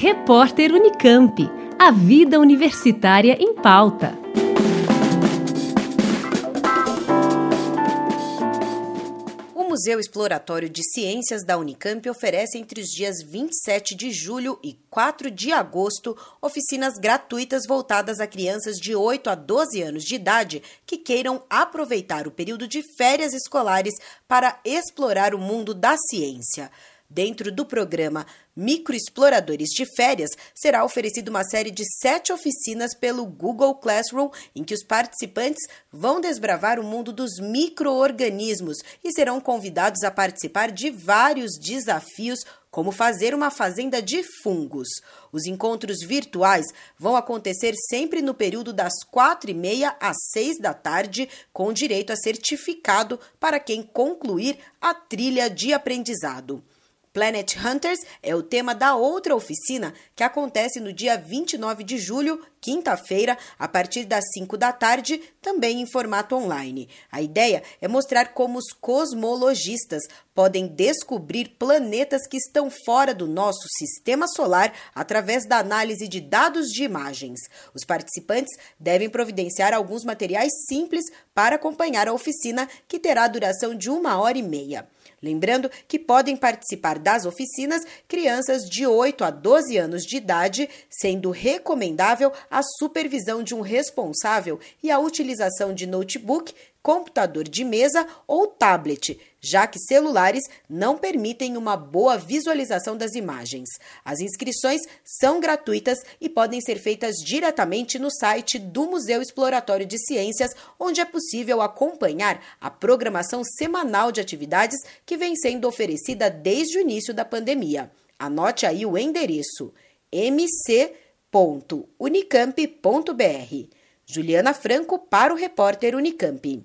Repórter Unicamp. A vida universitária em pauta. O Museu Exploratório de Ciências da Unicamp oferece entre os dias 27 de julho e 4 de agosto oficinas gratuitas voltadas a crianças de 8 a 12 anos de idade que queiram aproveitar o período de férias escolares para explorar o mundo da ciência. Dentro do programa Microexploradores de Férias, será oferecida uma série de sete oficinas pelo Google Classroom, em que os participantes vão desbravar o mundo dos microorganismos e serão convidados a participar de vários desafios como fazer uma fazenda de fungos. Os encontros virtuais vão acontecer sempre no período das quatro e meia às seis da tarde, com direito a certificado para quem concluir a trilha de aprendizado. Planet Hunters é o tema da outra oficina que acontece no dia 29 de julho, quinta-feira, a partir das 5 da tarde, também em formato online. A ideia é mostrar como os cosmologistas podem descobrir planetas que estão fora do nosso sistema solar através da análise de dados de imagens. Os participantes devem providenciar alguns materiais simples para acompanhar a oficina, que terá duração de uma hora e meia. Lembrando que podem participar das oficinas crianças de 8 a 12 anos de idade, sendo recomendável a supervisão de um responsável e a utilização de notebook computador de mesa ou tablet, já que celulares não permitem uma boa visualização das imagens. As inscrições são gratuitas e podem ser feitas diretamente no site do Museu Exploratório de Ciências, onde é possível acompanhar a programação semanal de atividades que vem sendo oferecida desde o início da pandemia. Anote aí o endereço mc.unicamp.br. Juliana Franco para o repórter Unicamp.